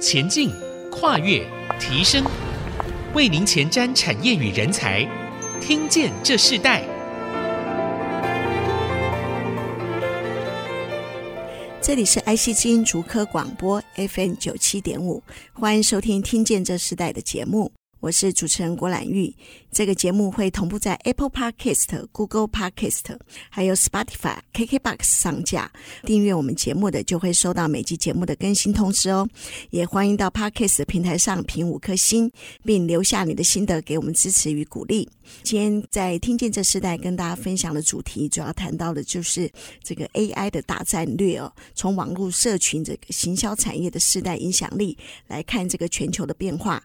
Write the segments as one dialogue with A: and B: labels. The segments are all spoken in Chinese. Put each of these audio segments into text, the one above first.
A: 前进、跨越、提升，为您前瞻产业与人才，听见这世代。
B: 这里是 IC 之音竹科广播 FM 九七点五，欢迎收听《听见这世代》的节目。我是主持人郭兰玉，这个节目会同步在 Apple Podcast、Google Podcast，还有 Spotify、KKBox 上架。订阅我们节目的就会收到每集节目的更新通知哦。也欢迎到 Podcast 平台上评五颗星，并留下你的心得，给我们支持与鼓励。今天在听见这世代跟大家分享的主题，主要谈到的就是这个 AI 的大战略哦。从网络社群这个行销产业的世代影响力来看，这个全球的变化。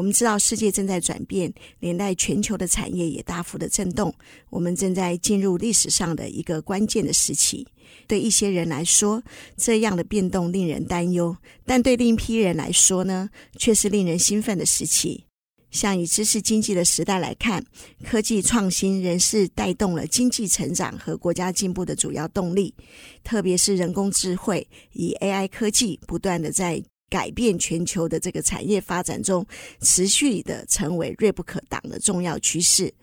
B: 我们知道世界正在转变，连带全球的产业也大幅的震动。我们正在进入历史上的一个关键的时期。对一些人来说，这样的变动令人担忧；但对另一批人来说呢，却是令人兴奋的时期。像以知识经济的时代来看，科技创新仍是带动了经济成长和国家进步的主要动力。特别是人工智慧以 AI 科技不断的在改变全球的这个产业发展中，持续的成为锐不可挡的重要趋势。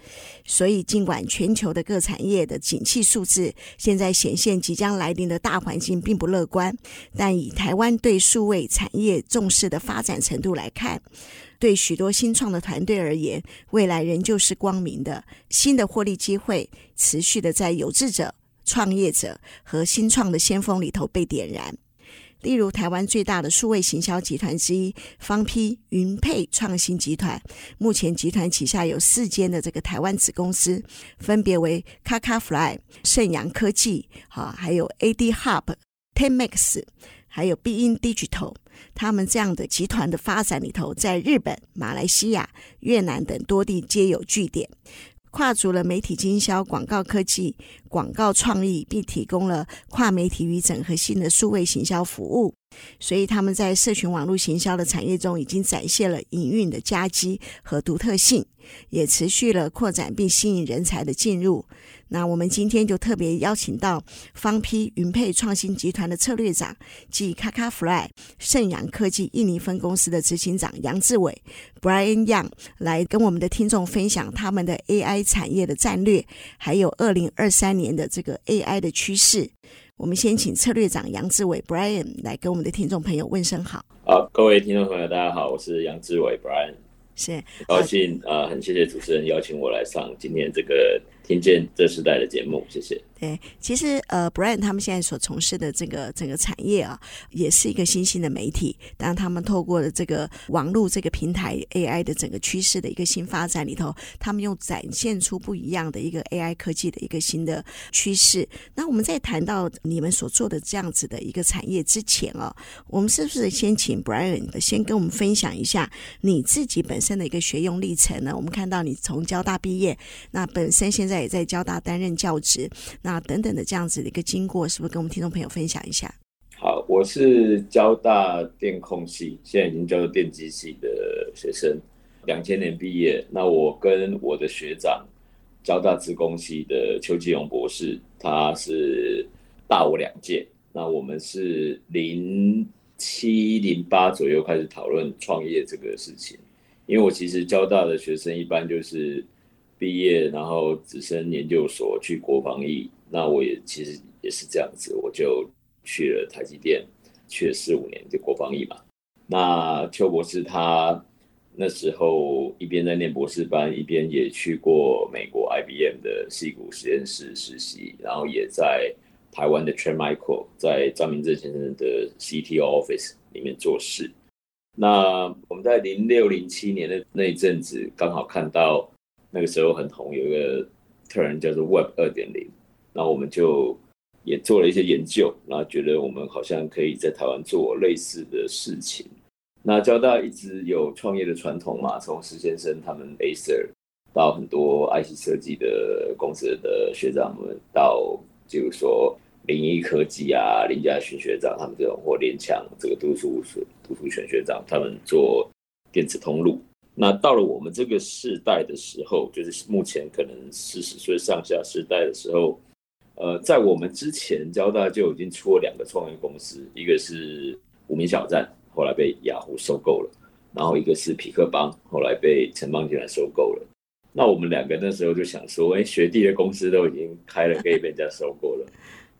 B: 所以，尽管全球的各产业的景气数字现在显现即将来临的大环境并不乐观，但以台湾对数位产业重视的发展程度来看，对许多新创的团队而言，未来仍旧是光明的。新的获利机会持续的在有志者、创业者和新创的先锋里头被点燃。例如，台湾最大的数位行销集团之一方批云配创新集团，目前集团旗下有四间的这个台湾子公司，分别为 KakaFly、盛阳科技，哈，还有 AD Hub、Tenmax，还有 B In Digital。他们这样的集团的发展里头，在日本、马来西亚、越南等多地皆有据点。跨足了媒体经销、广告科技、广告创意，并提供了跨媒体与整合性的数位行销服务，所以他们在社群网络行销的产业中已经展现了营运的佳绩和独特性。也持续了扩展并吸引人才的进入。那我们今天就特别邀请到方批云配创新集团的策略长及 KakaFly 盛阳科技印尼分公司的执行长杨志伟 Brian Young 来跟我们的听众分享他们的 AI 产业的战略，还有二零二三年的这个 AI 的趋势。我们先请策略长杨志伟 Brian 来跟我们的听众朋友问声好。
C: 好，各位听众朋友，大家好，我是杨志伟 Brian。
B: 是，很
C: 高兴啊、呃，很谢谢主持人邀请我来上今天这个听见这时代的节目，谢谢。
B: 对，其实呃，Brian 他们现在所从事的这个整个产业啊，也是一个新兴的媒体。当他们透过了这个网络这个平台 AI 的整个趋势的一个新发展里头，他们又展现出不一样的一个 AI 科技的一个新的趋势。那我们在谈到你们所做的这样子的一个产业之前啊，我们是不是先请 Brian 先跟我们分享一下你自己本身的一个学用历程呢？我们看到你从交大毕业，那本身现在也在交大担任教职。那等等的这样子的一个经过，是不是跟我们听众朋友分享一下？
C: 好，我是交大电控系，现在已经叫做电机系的学生，两千年毕业。那我跟我的学长，交大资工系的邱继荣博士，他是大我两届。那我们是零七零八左右开始讨论创业这个事情，因为我其实交大的学生一般就是毕业，然后直升研究所去国防役。那我也其实也是这样子，我就去了台积电，去了四五年就国防役嘛。那邱博士他那时候一边在念博士班，一边也去过美国 IBM 的矽谷实验室实习，然后也在台湾的 Trend Micro，在张明正先生的 CTO Office 里面做事。那我们在零六零七年的那一阵子，刚好看到那个时候很红，有一个 term 叫做 Web 二点零。那我们就也做了一些研究，然后觉得我们好像可以在台湾做类似的事情。那交大一直有创业的传统嘛，从施先生他们 Acer 到很多 IC 设计的公司的学长们，到比如说林一科技啊、林家勋学长他们这种，或联强这个读书读书全学长他们做电子通路。那到了我们这个世代的时候，就是目前可能四十岁上下世代的时候。呃，在我们之前，交大就已经出了两个创业公司，一个是无名小站，后来被雅虎收购了，然后一个是匹克邦，后来被城邦集团收购了。那我们两个那时候就想说，哎，学弟的公司都已经开了，可以被人家收购了，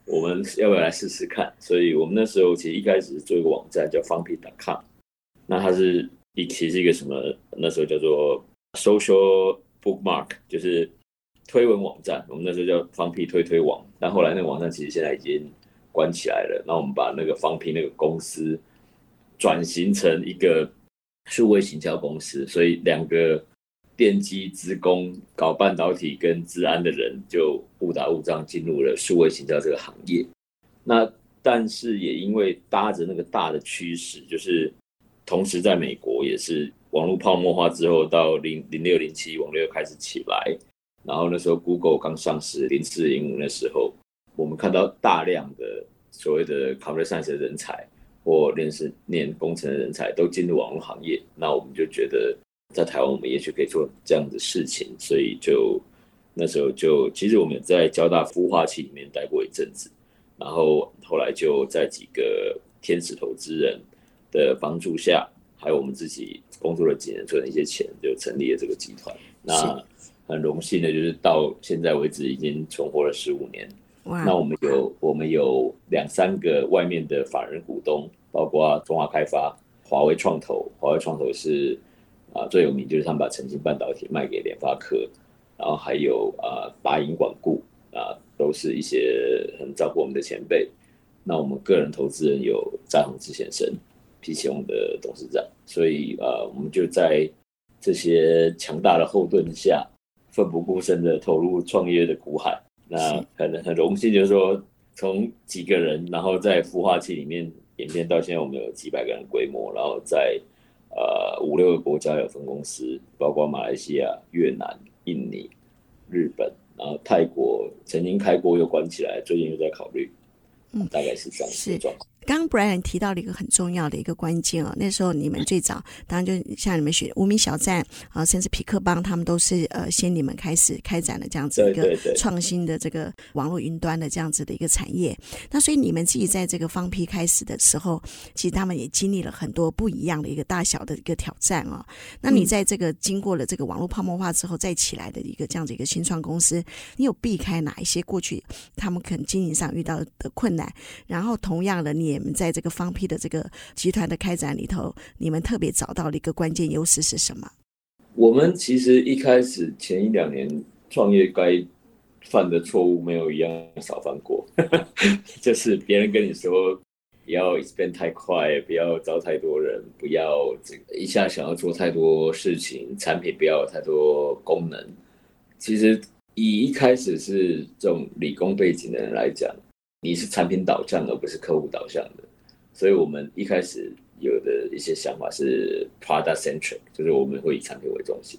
C: 我们要不要来试试看？所以我们那时候其实一开始是做一个网站叫 Funky.com，那它是一其实是一个什么？那时候叫做 Social Bookmark，就是推文网站。我们那时候叫 Funky 推推网，但后来那个网站其实现在已经关起来了。那我们把那个 Funky 那个公司转型成一个数位行销公司，所以两个。电机、资工、搞半导体跟资安的人就误打误撞进入了数位行销这个行业。那但是也因为搭着那个大的趋势，就是同时在美国也是网络泡沫化之后，到零零六零七网络又开始起来，然后那时候 Google 刚上市零四零五那时候，我们看到大量的所谓的 Computer Science 的人才或认识念工程的人才都进入网络行业，那我们就觉得。在台湾，我们也许可以做这样的事情，所以就那时候就其实我们在交大孵化器里面待过一阵子，然后后来就在几个天使投资人的帮助下，还有我们自己工作了几年赚了一些钱，就成立了这个集团。那很荣幸的就是到现在为止已经存活了十五年。哇！那我们有我们有两三个外面的法人股东，包括中华开发、华为创投。华为创投是。啊，最有名就是他们把成芯半导体卖给联发科，然后还有啊，八银管顾啊，都是一些很照顾我们的前辈。那我们个人投资人有詹宏志先生，PChome 的董事长，所以呃，我们就在这些强大的后盾下，奋不顾身的投入创业的苦海。那很很荣幸，就是说从几个人，然后在孵化器里面演变到现在，我们有几百个人规模，然后在。呃，五六个国家有分公司，包括马来西亚、越南、印尼、日本，然后泰国曾经开过又关起来，最近又在考虑，嗯，大概是这样子状况。
B: 刚刚 Brian 提到了一个很重要的一个关键哦，那时候你们最早，当然就像你们学无名小站啊，甚至匹克邦，他们都是呃先你们开始开展了这样子一个创新的这个网络云端的这样子的一个产业。那所以你们自己在这个方批开始的时候，其实他们也经历了很多不一样的一个大小的一个挑战哦。那你在这个经过了这个网络泡沫化之后再起来的一个这样子一个新创公司，你有避开哪一些过去他们可能经营上遇到的困难？然后同样的你也。你们在这个方 P 的这个集团的开展里头，你们特别找到了一个关键优势是什么？
C: 我们其实一开始前一两年创业该犯的错误没有一样少犯过，就是别人跟你说不要 expand 太快，不要招太多人，不要这个一下想要做太多事情，产品不要有太多功能。其实以一开始是这种理工背景的人来讲。你是产品导向而不是客户导向的，所以我们一开始有的一些想法是 product centric，就是我们会以产品为中心。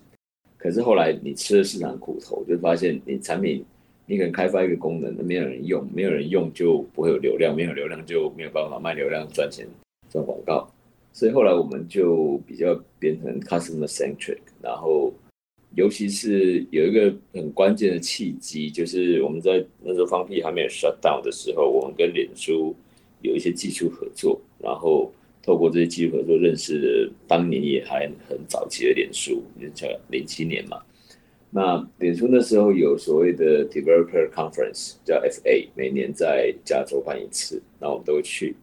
C: 可是后来你吃了市场苦头，就发现你产品你可能开发一个功能，没有人用，没有人用就不会有流量，没有流量就没有办法卖流量赚钱赚广告。所以后来我们就比较变成 customer centric，然后。尤其是有一个很关键的契机，就是我们在那时候方 P 还没有 shut down 的时候，我们跟脸书有一些技术合作，然后透过这些技术合作认识了当年也还很早期的脸书，叫零七年嘛。那脸书那时候有所谓的 Developer Conference，叫 FA，每年在加州办一次，那我们都会去。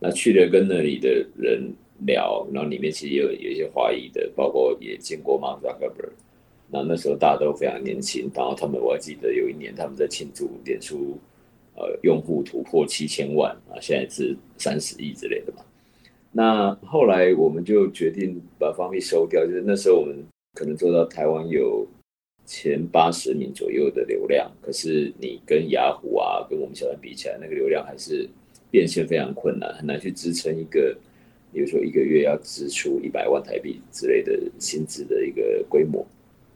C: 那去了跟那里的人聊，然后里面其实也有有一些华裔的，包括也见过 Mark Zuckerberg。那那时候大家都非常年轻，然后他们我还记得有一年他们在庆祝脸书，呃，用户突破七千万啊，现在是三十亿之类的嘛。那后来我们就决定把方 P 收掉，就是那时候我们可能做到台湾有前八十名左右的流量，可是你跟雅虎啊，跟我们小站比起来，那个流量还是变现非常困难，很难去支撑一个，比如说一个月要支出一百万台币之类的薪资的一个规模。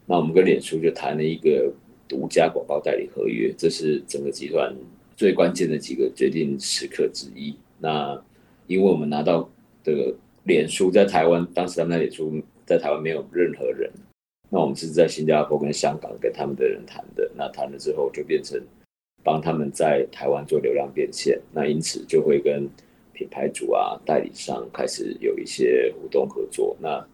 C: 那我们跟脸书就谈了一个独家广告代理合约，这是整个集团最关键的几个决定时刻之一。那因为我们拿到的脸书在台湾，当时他们脸书在台湾没有任何人，那我们是在新加坡跟香港跟他们的人谈的。那谈了之后就变成帮他们在台湾做流量变现，那因此就会跟品牌主啊、代理商开始有一些互动合作。那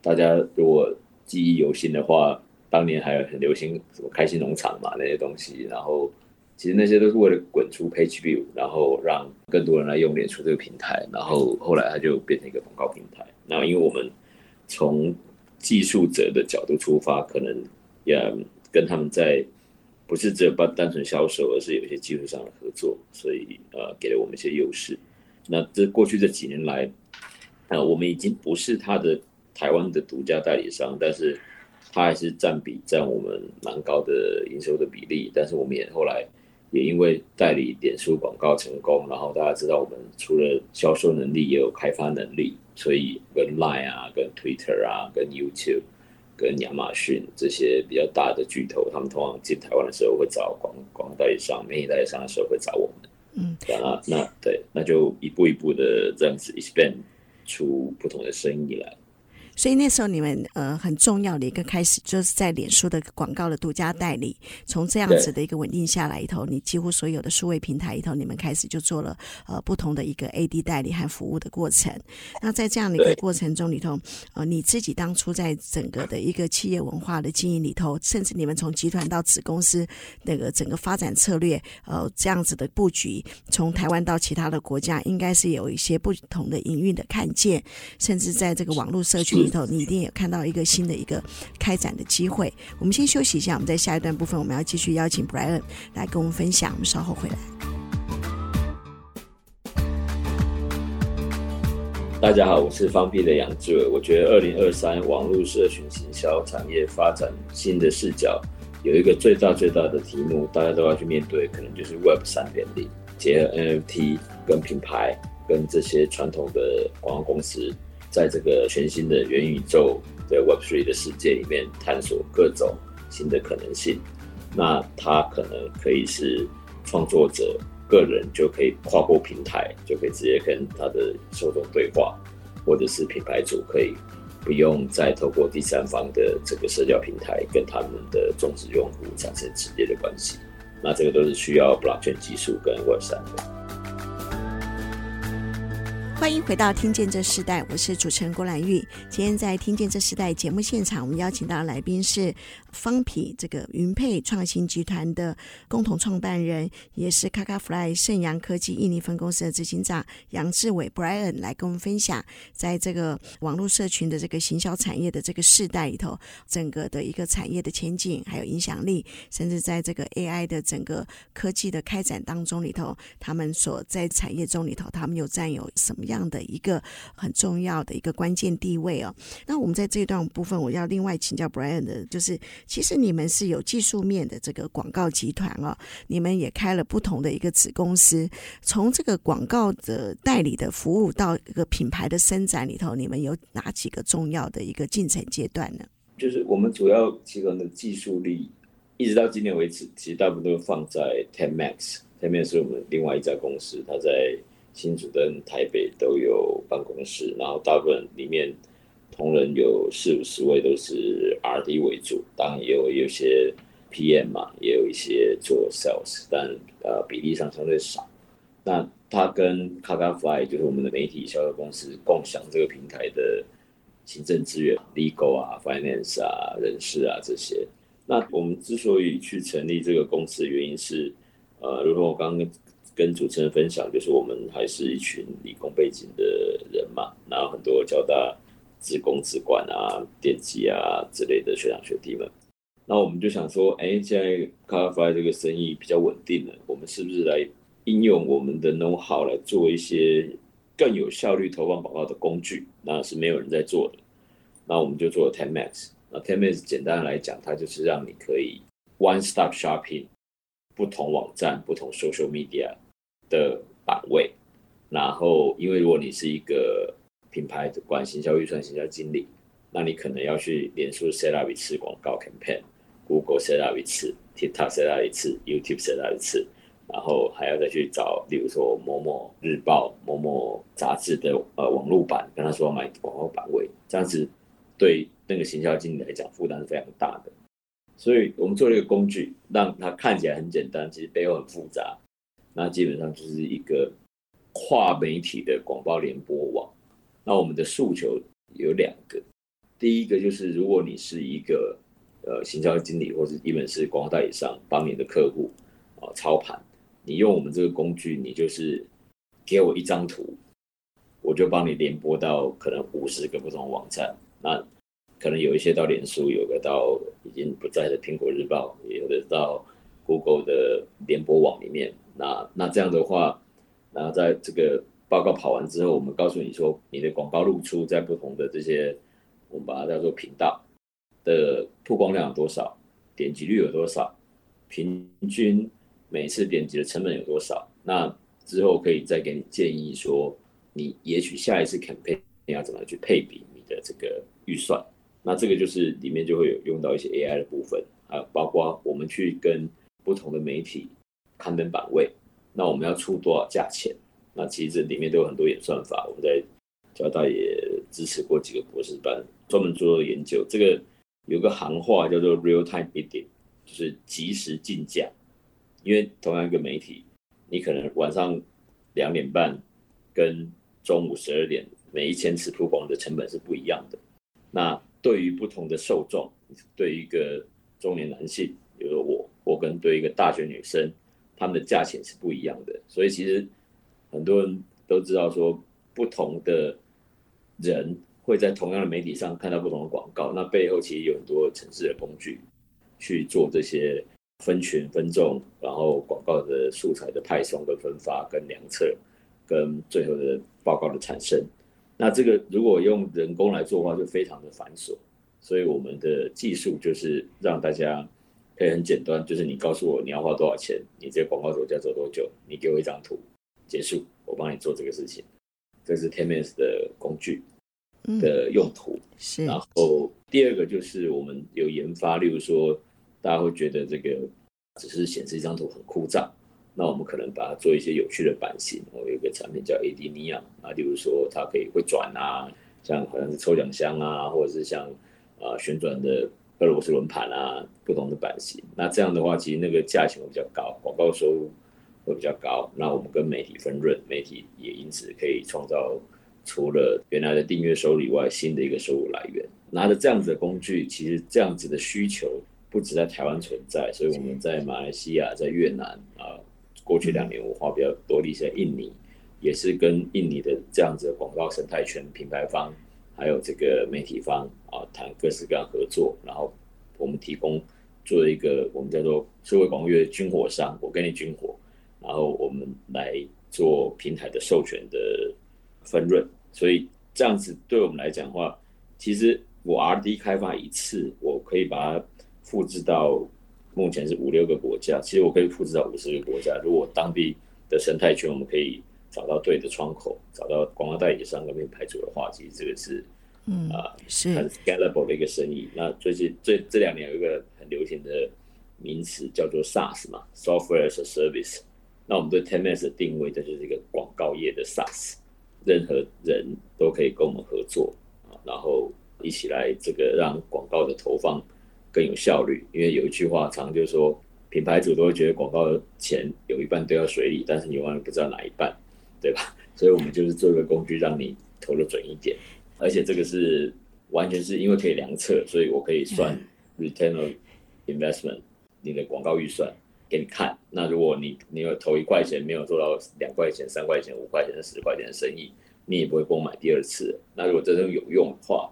C: 大家如果记忆犹新的话，当年还有很流行什么开心农场嘛那些东西，然后其实那些都是为了滚出 Page View，然后让更多人来用脸书这个平台，然后后来它就变成一个广告平台。然后因为我们从技术者的角度出发，可能也跟他们在不是只有单单纯销售，而是有一些技术上的合作，所以呃给了我们一些优势。那这过去这几年来，呃我们已经不是他的台湾的独家代理商，但是他还是占比占我们蛮高的营收的比例。但是我们也后来也因为代理脸书广告成功，然后大家知道我们除了销售能力，也有开发能力。所以跟 Line 啊、跟 Twitter 啊、跟 YouTube、跟亚马逊这些比较大的巨头，他们通常进台湾的时候会找广广告代理商、媒体代理商的时候会找我们。嗯，那那对，那就一步一步的这样子 expand 出不同的生意来。
B: 所以那时候你们呃很重要的一个开始，就是在脸书的广告的独家代理，从这样子的一个稳定下来以后，你几乎所有的数位平台里头，你们开始就做了呃不同的一个 AD 代理和服务的过程。那在这样的一个过程中里头，呃你自己当初在整个的一个企业文化的经营里头，甚至你们从集团到子公司那个整个发展策略，呃这样子的布局，从台湾到其他的国家，应该是有一些不同的营运的看见，甚至在这个网络社群。头，你一定有看到一个新的一个开展的机会。我们先休息一下，我们在下一段部分，我们要继续邀请 Brian 来跟我们分享。我们稍后回来。
C: 大家好，我是方碧的杨志伟。我觉得二零二三网络社群行销产业发展新的视角，有一个最大最大的题目，大家都要去面对，可能就是 Web 三点零，结合 NFT 跟品牌跟这些传统的广告公司。在这个全新的元宇宙的 Web3 的世界里面，探索各种新的可能性。那它可能可以是创作者个人就可以跨过平台，就可以直接跟他的受众对话，或者是品牌主可以不用再透过第三方的这个社交平台跟他们的种植用户产生直接的关系。那这个都是需要 Blockchain 技术跟 Web3 的。
B: 欢迎回到《听见这时代》，我是主持人郭兰玉。今天在《听见这时代》节目现场，我们邀请到的来宾是方皮这个云配创新集团的共同创办人，也是 KakaFly 盛阳科技印尼分公司的执行长杨志伟 Brian 来跟我们分享，在这个网络社群的这个行销产业的这个世代里头，整个的一个产业的前景还有影响力，甚至在这个 AI 的整个科技的开展当中里头，他们所在产业中里头，他们又占有什么？样的一个很重要的一个关键地位哦。那我们在这一段部分，我要另外请教 Brian 的，就是其实你们是有技术面的这个广告集团哦，你们也开了不同的一个子公司，从这个广告的代理的服务到一个品牌的伸展里头，你们有哪几个重要的一个进程阶段呢？
C: 就是我们主要提供的技术力，一直到今年为止，其实大部分都放在 Ten Max，Ten Max 是我们另外一家公司，它在。新竹跟台北都有办公室，然后大部分里面同仁有四五十位，都是 R&D 为主，当然也有有些 PM 嘛，也有一些做 Sales，但呃比例上相对少。那他跟 KakaFly 就是我们的媒体销售公司共享这个平台的行政资源，Legal 啊、Finance 啊、人事啊这些。那我们之所以去成立这个公司的原因是，呃，如果我刚刚。跟主持人分享，就是我们还是一群理工背景的人嘛，然后很多交大资工、资管啊、电机啊之类的学长学弟们，那我们就想说，哎，现在 KakaFly 这个生意比较稳定了，我们是不是来应用我们的 know how 来做一些更有效率投放广告的工具？那是没有人在做的，那我们就做了 Ten Max。那 Ten Max 简单来讲，它就是让你可以 one stop shopping，不同网站、不同 social media。的版位，然后因为如果你是一个品牌管行销预算、行销经理，那你可能要去脸书 set up 一次广告 campaign，Google set up 一次，TikTok set up 一次，YouTube set up 一次，然后还要再去找，比如说某某日报、某某杂志的呃网络版，跟他说买广告版位，这样子对那个行销经理来讲负担是非常大的。所以我们做了一个工具，让它看起来很简单，其实背后很复杂。那基本上就是一个跨媒体的广告联播网。那我们的诉求有两个，第一个就是如果你是一个呃行销经理，或者一本是广告代理商，帮你的客户啊操盘，你用我们这个工具，你就是给我一张图，我就帮你联播到可能五十个不同网站，那可能有一些到脸书，有个到已经不在的苹果日报，也有的到 Google 的联播网里面。那那这样的话，然后在这个报告跑完之后，我们告诉你说，你的广告露出在不同的这些，我们把它叫做频道的曝光量有多少，点击率有多少，平均每次点击的成本有多少。那之后可以再给你建议说，你也许下一次 campaign 你要怎么去配比你的这个预算。那这个就是里面就会有用到一些 AI 的部分，还有包括我们去跟不同的媒体刊登版位，那我们要出多少价钱？那其实这里面都有很多演算法，我们在交大也支持过几个博士班，专门做研究。这个有个行话叫做 real time bidding，就是即时竞价。因为同样一个媒体，你可能晚上两点半跟中午十二点，每一千次曝光的成本是不一样的。那对于不同的受众，对一个中年男性，比如说我，我跟对一个大学女生，他们的价钱是不一样的。所以其实。很多人都知道说，不同的人会在同样的媒体上看到不同的广告，那背后其实有很多城市的工具去做这些分群分众，然后广告的素材的派送跟分发跟量测，跟最后的报告的产生。那这个如果用人工来做的话，就非常的繁琐。所以我们的技术就是让大家可以很简单，就是你告诉我你要花多少钱，你这个广告走价走多久，你给我一张图。结束，我帮你做这个事情。这是 Temes 的工具的用途。嗯、是。然后第二个就是我们有研发，例如说大家会觉得这个只是显示一张图很枯燥，那我们可能把它做一些有趣的版型。我有一个产品叫 AD Neon 啊，例如说它可以会转啊，像好像是抽奖箱啊，或者是像啊、呃、旋转的俄罗斯轮盘啊，不同的版型。那这样的话，其实那个价钱会比较高，广告收入。会比较高，那我们跟媒体分润，媒体也因此可以创造除了原来的订阅收入以外，新的一个收入来源。拿着这样子的工具，其实这样子的需求不止在台湾存在，所以我们在马来西亚、在越南啊，过去两年我花比较多的一些印尼，也是跟印尼的这样子的广告生态圈、品牌方还有这个媒体方啊谈各式各样合作，然后我们提供做一个我们叫做社会广告业军火商，我给你军火。然后我们来做平台的授权的分润，所以这样子对我们来讲的话，其实我 R&D 开发一次，我可以把它复制到目前是五六个国家，其实我可以复制到五十个国家。如果当地的生态圈我们可以找到对的窗口，找到广告代理商跟品牌主的话，其实这个是嗯啊是很 scalable 的一个生意。那最近这这两年有一个很流行的名词叫做 SaaS 嘛，Software as a Service。那我们对 10X 的定位，这就是一个广告业的 SaaS，任何人都可以跟我们合作啊，然后一起来这个让广告的投放更有效率。因为有一句话常就是说，品牌主都会觉得广告的钱有一半丢到水里，但是你永远不知道哪一半，对吧？所以我们就是做一个工具，让你投的准一点，而且这个是完全是因为可以量测，所以我可以算 return on investment，你的广告预算。给你看，那如果你你有投一块钱没有做到两块钱、三块钱、五块钱、十块钱的生意，你也不会跟我买第二次。那如果真正有用的话，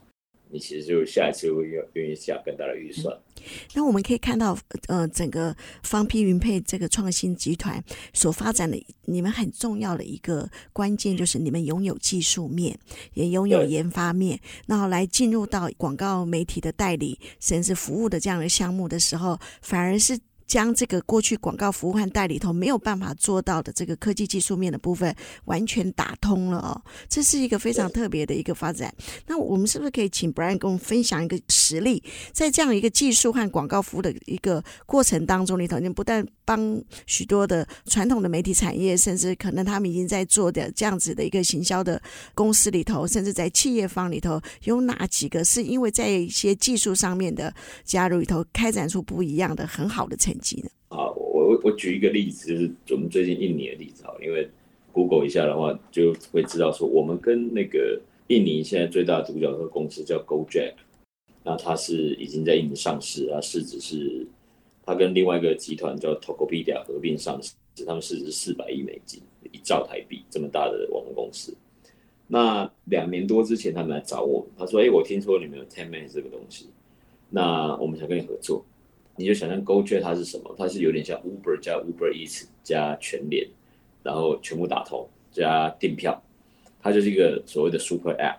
C: 你其实就下一次会愿愿意下更大的预算。
B: 嗯。那我们可以看到，呃，整个方批云配这个创新集团所发展的，你们很重要的一个关键就是你们拥有技术面，也拥有研发面，然后来进入到广告媒体的代理甚至服务的这样的项目的时候，反而是。将这个过去广告服务和代理头没有办法做到的这个科技技术面的部分完全打通了哦，这是一个非常特别的一个发展。那我们是不是可以请 Brian 跟我们分享一个实例，在这样一个技术和广告服务的一个过程当中里头，你不但帮许多的传统的媒体产业，甚至可能他们已经在做的这样子的一个行销的公司里头，甚至在企业方里头，有哪几个是因为在一些技术上面的加入里头，开展出不一样的很好的成
C: 啊，我我我举一个例子，就是我们最近印尼的例子哈，因为 Google 一下的话，就会知道说，我们跟那个印尼现在最大的独角兽公司叫 Gojek，那它是已经在印尼上市，它市值是它跟另外一个集团叫 Tokopedia 合并上市，他们市值四百亿美金，一兆台币这么大的网络公司。那两年多之前，他们来找我，他说：“哎，我听说你们有 Tenman 这个东西，那我们想跟你合作。”你就想象 Gojek 它是什么？它是有点像 Uber 加 Uber Eats 加全联，然后全部打通加订票，它就是一个所谓的 Super App。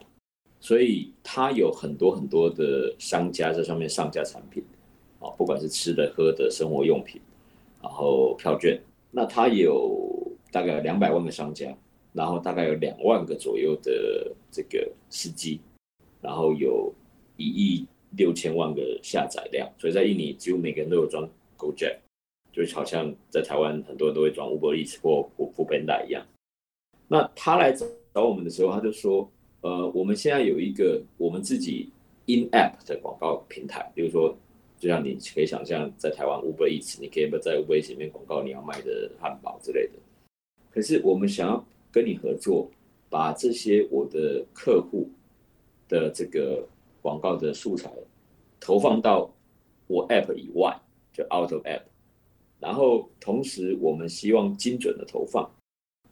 C: 所以它有很多很多的商家在上面上架产品，啊，不管是吃的、喝的、生活用品，然后票券。那它有大概两百万个商家，然后大概有两万个左右的这个司机，然后有一亿。六千万个下载量，所以在印尼几乎每个人都有装 Gojek，就好像在台湾很多人都会装 Uber Eats 或 Foodpanda 一样。那他来找我们的时候，他就说：“呃，我们现在有一个我们自己 In App 的广告平台，比如说，就像你可以想象，在台湾 Uber Eats，你可以在 Uber Eats 里面广告你要卖的汉堡之类的。可是我们想要跟你合作，把这些我的客户的这个。”广告的素材投放到我 App 以外，就 Out of App，然后同时我们希望精准的投放。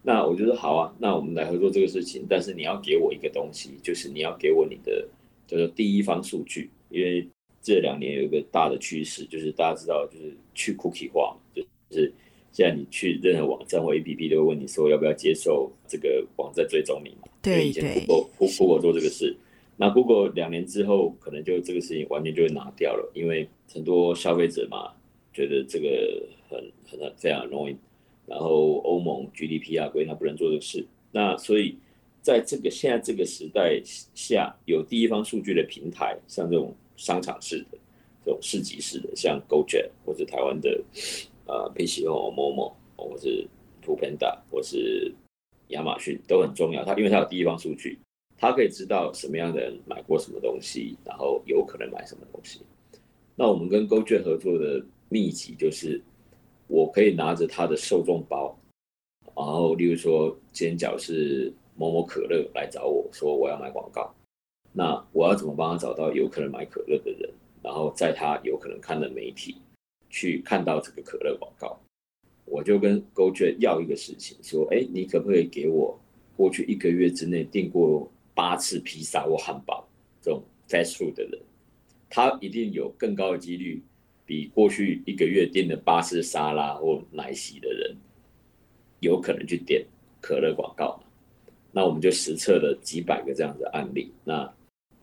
C: 那我觉得好啊，那我们来合作这个事情。但是你要给我一个东西，就是你要给我你的叫做第一方数据，因为这两年有一个大的趋势，就是大家知道，就是去 Cookie 化，就是现在你去任何网站或 APP 都会问你说要不要接受这个网站追踪你嘛？
B: 对，
C: 以前 Google Google 做这个事。那 Google 两年之后，可能就这个事情完全就会拿掉了，因为很多消费者嘛，觉得这个很很很非常容易。然后欧盟 GDP 啊规定他不能做这个事。那所以在这个现在这个时代下，有第一方数据的平台，像这种商场式的、这种市集式的，像 GoJet 或者台湾的呃 PayPal 或 Momo，或是 Foodpanda 或是亚马逊都很重要。它因为它有第一方数据。他可以知道什么样的人买过什么东西，然后有可能买什么东西。那我们跟 Gojek 合作的秘籍就是，我可以拿着他的受众包，然后例如说，尖角是某某可乐来找我说我要买广告，那我要怎么帮他找到有可能买可乐的人，然后在他有可能看的媒体去看到这个可乐广告，我就跟 Gojek 要一个事情，说，哎，你可不可以给我过去一个月之内订过八次披萨或汉堡这种 fast food 的人，他一定有更高的几率，比过去一个月订的八次沙拉或奶昔的人，有可能去点可乐广告。那我们就实测了几百个这样的案例。那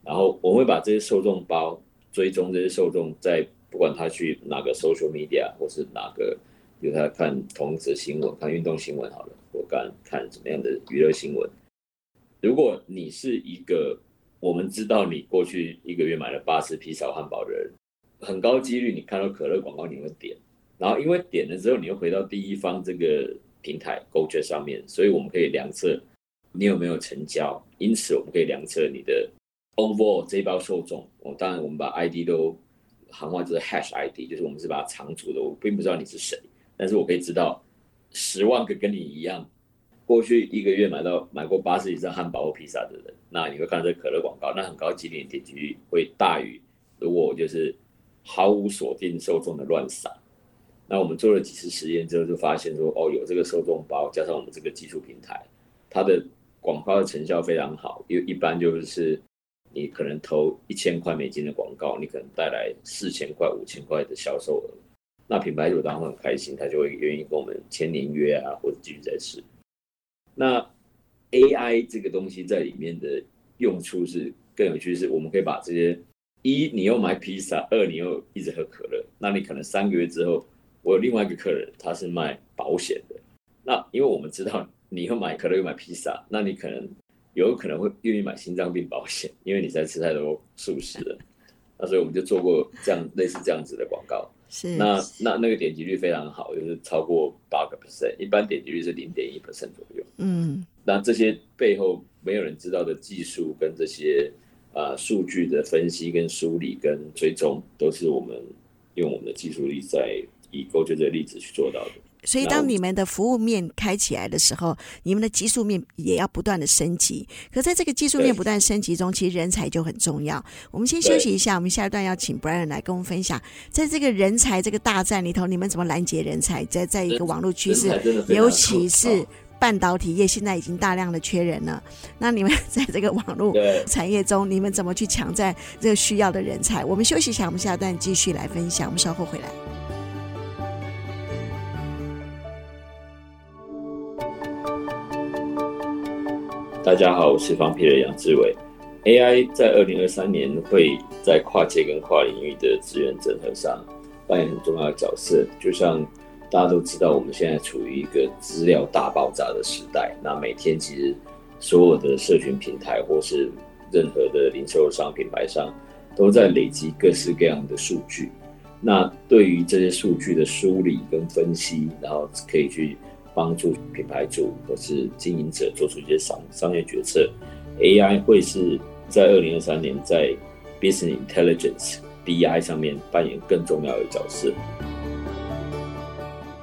C: 然后我会把这些受众包追踪这些受众，在不管他去哪个 social media 或是哪个，比如他看同则新闻、看运动新闻好了，或看看什么样的娱乐新闻。如果你是一个我们知道你过去一个月买了八十披萨汉堡的人，很高几率你看到可乐广告你会点，然后因为点了之后你又回到第一方这个平台，goj 上面，所以我们可以量测你有没有成交，因此我们可以量测你的 overall 这一包受众。我当然我们把 ID 都行话就是 hash ID，就是我们是把它藏住的，我并不知道你是谁，但是我可以知道十万个跟你一样。过去一个月买到买过八十以上汉堡或披萨的人，那你会看到这可乐广告，那很高几率点击率会大于如果就是毫无锁定受众的乱撒。那我们做了几次实验之后，就发现说，哦，有这个受众包加上我们这个技术平台，它的广告的成效非常好。因为一般就是你可能投一千块美金的广告，你可能带来四千块、五千块的销售额。那品牌主当然很开心，他就会愿意跟我们签年约啊，或者继续再试。那 AI 这个东西在里面的用处是更有趣，是我们可以把这些一你又买披萨，二你又一直喝可乐，那你可能三个月之后，我有另外一个客人，他是卖保险的，那因为我们知道你又买可乐又买披萨，那你可能有可能会愿意买心脏病保险，因为你在吃太多素食了，那所以我们就做过这样类似这样子的广告。是那那那个点击率非常好，就是超过八个 percent，一般点击率是零点一 percent 左右。嗯，那这些背后没有人知道的技术跟这些啊数据的分析跟梳理跟追踪，都是我们用我们的技术力在以 Gojek 这个例子去做到的。
B: 所以当你们的服务面开起来的时候，你们的技术面也要不断的升级。可在这个技术面不断升级中，其实人才就很重要。我们先休息一下，我们下一段要请 Brian 来跟我们分享，在这个人才这个大战里头，你们怎么拦截人才？在在一个网络趋势，尤其是。半导体业现在已经大量的缺人了，那你们在这个网络产业中，你们怎么去抢占这个需要的人才？我们休息一下，我们下段继续来分享。我们稍后回来。
C: 大家好，我是方皮的杨志伟。AI 在二零二三年会在跨界跟跨领域的资源整合上扮演很重要的角色，就像。大家都知道，我们现在处于一个资料大爆炸的时代。那每天其实所有的社群平台或是任何的零售商品牌商都在累积各式各样的数据。那对于这些数据的梳理跟分析，然后可以去帮助品牌主或是经营者做出一些商商业决策。AI 会是在二零二三年在 Business Intelligence BI 上面扮演更重要的角色。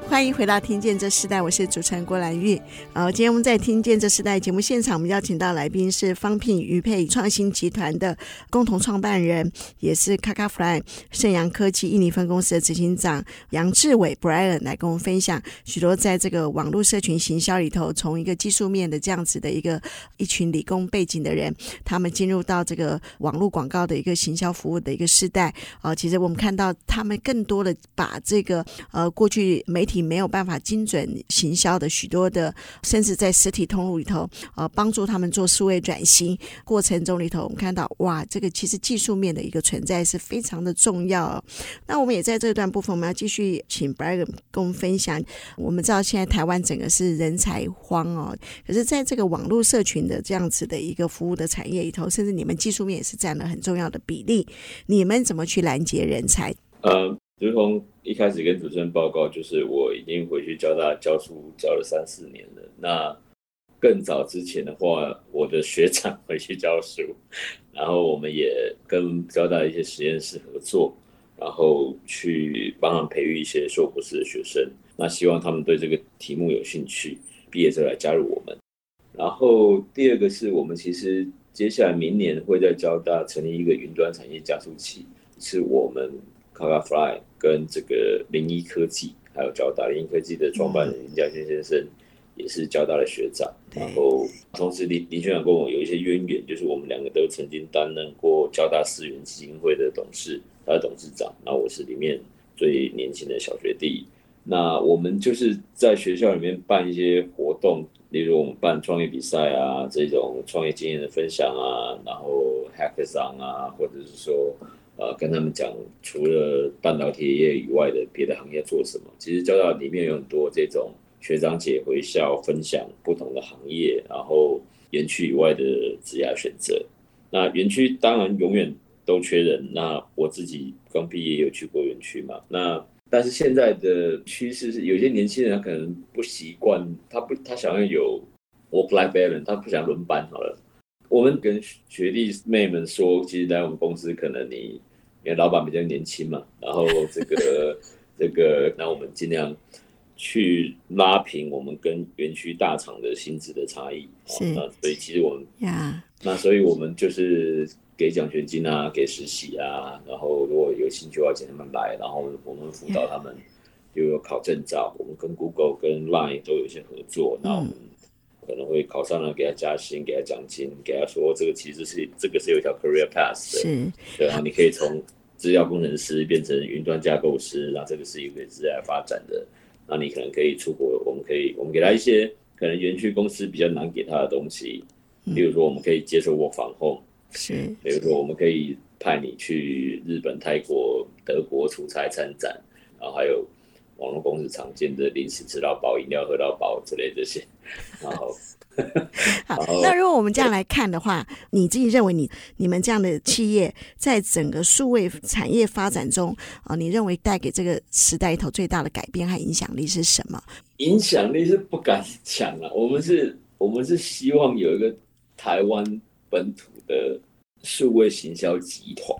B: 欢迎回到《听见这时代》，我是主持人郭兰玉。好，今天我们在《听见这时代》节目现场，我们邀请到来宾是方聘瑜沛创新集团的共同创办人，也是 KakaFly 盛阳科技印尼分公司的执行长杨志伟 Brian 来跟我们分享许多在这个网络社群行销里头，从一个技术面的这样子的一个一群理工背景的人，他们进入到这个网络广告的一个行销服务的一个时代。啊，其实我们看到他们更多的把这个呃过去媒体。你没有办法精准行销的许多的，甚至在实体通路里头，呃，帮助他们做数位转型过程中里头，我们看到哇，这个其实技术面的一个存在是非常的重要。那我们也在这段部分，我们要继续请 Brian 跟我们分享。我们知道现在台湾整个是人才荒哦，可是在这个网络社群的这样子的一个服务的产业里头，甚至你们技术面也是占了很重要的比例。你们怎么去拦截人才？
C: 呃，如同。一开始跟主持人报告，就是我已经回去交大教书教了三四年了。那更早之前的话，我的学长回去教书，然后我们也跟交大一些实验室合作，然后去帮他培育一些硕博士的学生。那希望他们对这个题目有兴趣，毕业之后来加入我们。然后第二个是我们其实接下来明年会在交大成立一个云端产业加速器，是我们 KakaFly。跟这个零一科技，还有交大零一科技的创办人林嘉轩先生，也是交大的学长。然后同时林林学长跟我有一些渊源，就是我们两个都曾经担任过交大思源基金会的董事，他的董事长。那我是里面最年轻的小学弟。那我们就是在学校里面办一些活动，例如我们办创业比赛啊，这种创业经验的分享啊，然后 Hackathon 啊，或者是说。呃，跟他们讲，除了半导体业以外的别的行业做什么？其实交大里面有很多这种学长姐回校分享不同的行业，然后园区以外的职业选择。那园区当然永远都缺人。那我自己刚毕业有去过园区嘛？那但是现在的趋势是，有些年轻人可能不习惯，他不他想要有 work-life balance，他不想轮班好了。我们跟学弟妹们说，其实来我们公司可能你。因为老板比较年轻嘛，然后这个 这个，那我们尽量去拉平我们跟园区大厂的薪资的差异。是，那所以其实我们呀，那所以我们就是给奖学金啊，给实习啊，然后如果有兴趣的话，请他们来，然后我们辅导他们，就有考证照。我们跟 Google、跟 Line 都有一些合作，那我们。可能会考上了，给他加薪，给他奖金，给他说这个其实是这个是有一条 career path 的，是，对啊，你可以从资料工程师变成云端架构师，那这个是一个职业发展的，那你可能可以出国，我们可以我们给他一些可能园区公司比较难给他的东西，比如说我们可以接受 work from home，是，比如说我们可以派你去日本、泰国、德国出差参展，然后还有。网络公司常见的零食吃到饱、饮料喝到饱之类这些，然后
B: 好。那如果我们这样来看的话，你自己认为你你们这样的企业在整个数位产业发展中啊，你认为带给这个时代里头最大的改变和影响力是什么？
C: 影响力是不敢讲啊。我们是，我们是希望有一个台湾本土的数位行销集团，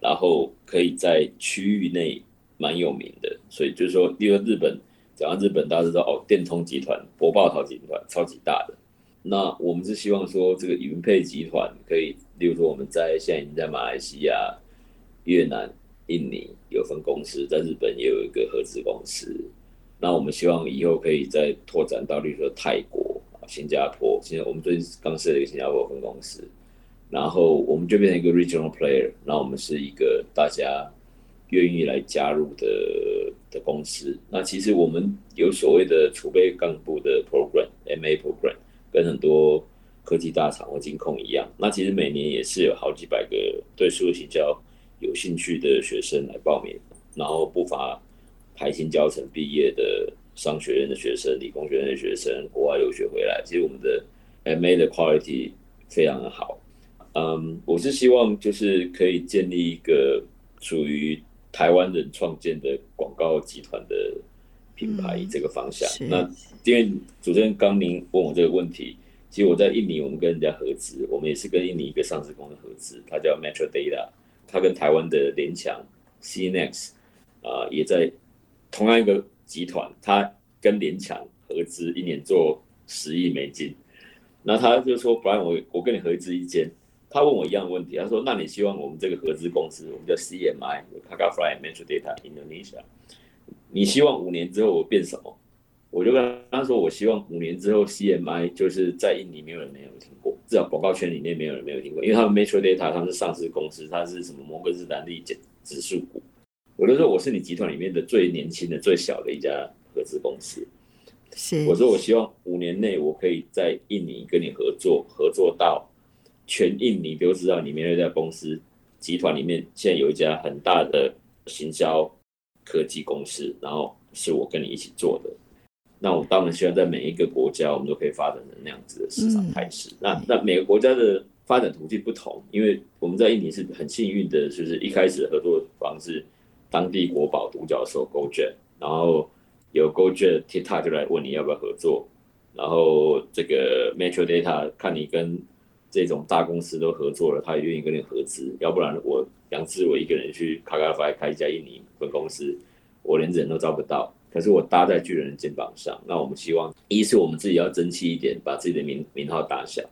C: 然后可以在区域内。蛮有名的，所以就是说，例如日本讲到日本，大家知道哦，电通集团、博报桃集团超级大的。那我们是希望说，这个云配集团可以，例如说我们在现在已经在马来西亚、越南、印尼有分公司，在日本也有一个合资公司。那我们希望以后可以再拓展到，例如说泰国、新加坡。现在我们最近刚设了一个新加坡分公司，然后我们就变成一个 regional player。那我们是一个大家愿意来加入的的公司。那其实我们有所谓的储备干部的 program，MA program。跟很多科技大厂或金控一样，那其实每年也是有好几百个对数位行销有兴趣的学生来报名，然后不乏台新教成毕业的商学院的学生、理工学院的学生、国外留学回来。其实我们的 MA 的 quality 非常的好。嗯，我是希望就是可以建立一个属于台湾人创建的广告集团的。品牌这个方向，嗯、那因为主持人刚您问我这个问题，其实我在印尼，我们跟人家合资，我们也是跟印尼一个上市公司合资，它叫 Metro Data，它跟台湾的联强 CNX 啊、呃，也在同样一个集团，它跟联强合资，一年做十亿美金。那他就说，不然我我跟你合资一间，他问我一样的问题，他说，那你希望我们这个合资公司，我们叫 CMI，Kakavai Metro Data Indonesia。你希望五年之后我变什么？我就跟他说，我希望五年之后 CMI 就是在印尼没有人没有听过，至少广告圈里面没有人没有听过，因为他们 Metro Data 他们是上市公司，它是什么摩根士丹利指指数股。我就说我是你集团里面的最年轻的、最小的一家合资公司。
B: 是，
C: 我说我希望五年内我可以在印尼跟你合作，合作到全印尼都知道里面那家公司集团里面现在有一家很大的行销。科技公司，然后是我跟你一起做的。那我当然希望在每一个国家，我们都可以发展成那样子的市场态势。嗯、那那每个国家的发展途径不同，因为我们在印尼是很幸运的，就是一开始合作方式，当地国宝独角兽 Gojek，然后有 Gojek TikTok 就来问你要不要合作，然后这个 Metro Data 看你跟这种大公司都合作了，他也愿意跟你合资，要不然我杨志伟一个人去 Kakavai 开一家印尼分公司，我连人都招不到。可是我搭在巨人的肩膀上，那我们希望一是我们自己要争气一点，把自己的名名号打响；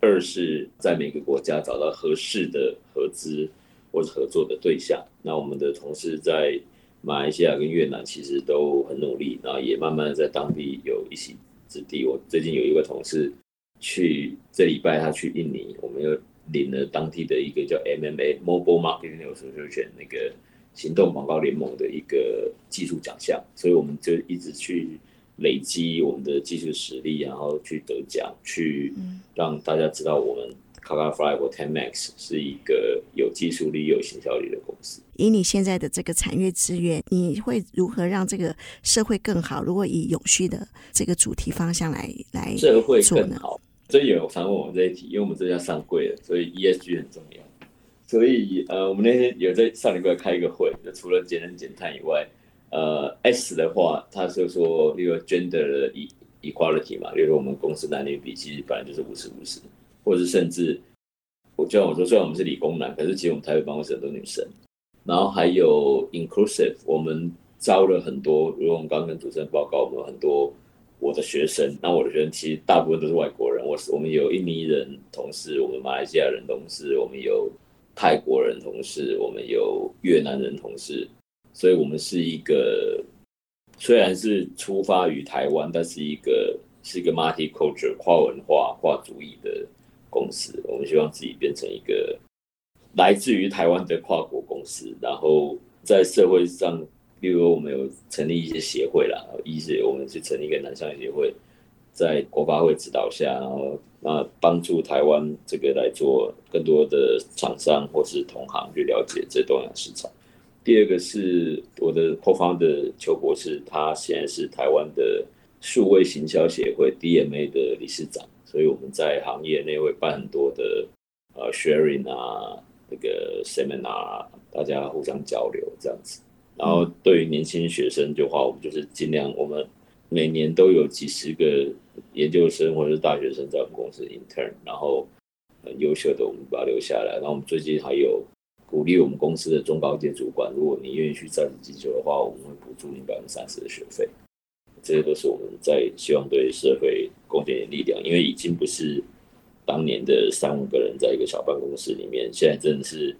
C: 二是在每个国家找到合适的合资或者合作的对象。那我们的同事在马来西亚跟越南其实都很努力，然后也慢慢在当地有一席之地。我最近有一位同事。去这礼拜他去印尼，我们又领了当地的一个叫 MMA Mobile Marketing Association 那个行动广告联盟的一个技术奖项，所以我们就一直去累积我们的技术实力，然后去得奖，去让大家知道我们 Kakavai 或 10MAX 是一个有技术力、有行销力的公司。
B: 以你现在的这个产业资源，你会如何让这个社会更好？如果以永续的这个主题方向来来做呢？社会更好。
C: 所以有常问我们这一题，因为我们这要上柜了，所以 ESG 很重要。所以呃，我们那天有在上礼拜开一个会，就除了节能减碳以外，呃，S 的话，他就说，例如 gender 的 equality 嘛，例如说我们公司男女比其实本来就是五十五十，或者是甚至，我就像我说，虽然我们是理工男，可是其实我们台北办公室很多女生。然后还有 inclusive，我们招了很多，如果我们刚刚跟主持人报告，我们很多。我的学生，那我的学生其实大部分都是外国人。我是我们有印尼人同事，我们马来西亚人同事，我们有泰国人同事，我们有越南人同事。所以，我们是一个虽然是出发于台湾，但是一个是一个 multi-culture 跨文化、跨族裔的公司。我们希望自己变成一个来自于台湾的跨国公司，然后在社会上。例如，我们有成立一些协会啦，一是我们是成立一个南向协会，在国发会指导下，然后那帮助台湾这个来做更多的厂商或是同行去了解这东亚市场。第二个是我的 co-founder 邱博士，他现在是台湾的数位行销协会 DMA 的理事长，所以我们在行业内会办很多的呃 sharing 啊，这个 seminar，大家互相交流这样子。然后对于年轻学生的话，我们就是尽量，我们每年都有几十个研究生或者是大学生在我们公司 intern，然后很优秀的我们把他留下来。然后我们最近还有鼓励我们公司的中高阶主管，如果你愿意去在职进修的话，我们会补助你百分之三十的学费。这些都是我们在希望对社会贡献的力量，因为已经不是当年的三五个人在一个小办公室里面，现在真的是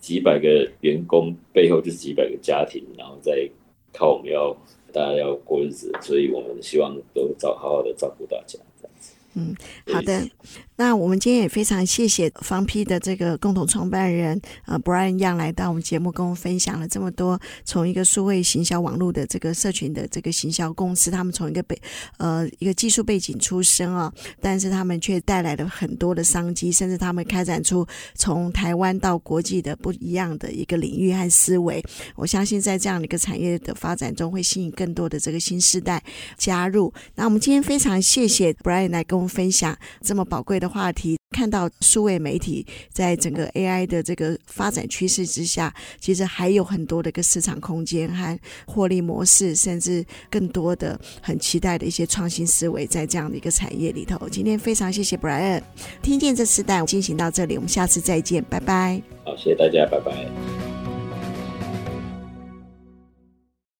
C: 几百个员工背后就是几百个家庭，然后再靠我们要大家要过日子，所以我们希望都照好好的照顾大家这样子。
B: 嗯，好的。那我们今天也非常谢谢方 P 的这个共同创办人呃 Brian Young 来到我们节目，跟我们分享了这么多，从一个数位行销网络的这个社群的这个行销公司，他们从一个背呃一个技术背景出身啊，但是他们却带来了很多的商机，甚至他们开展出从台湾到国际的不一样的一个领域和思维。我相信在这样的一个产业的发展中，会吸引更多的这个新时代加入。那我们今天非常谢谢 Brian 来跟我们分享这么宝贵的。话题，看到数位媒体在整个 AI 的这个发展趋势之下，其实还有很多的一个市场空间和获利模式，甚至更多的很期待的一些创新思维在这样的一个产业里头。今天非常谢谢 Brian，听见这时代进行到这里，我们下次再见，拜拜。
C: 好，谢谢大家，拜拜。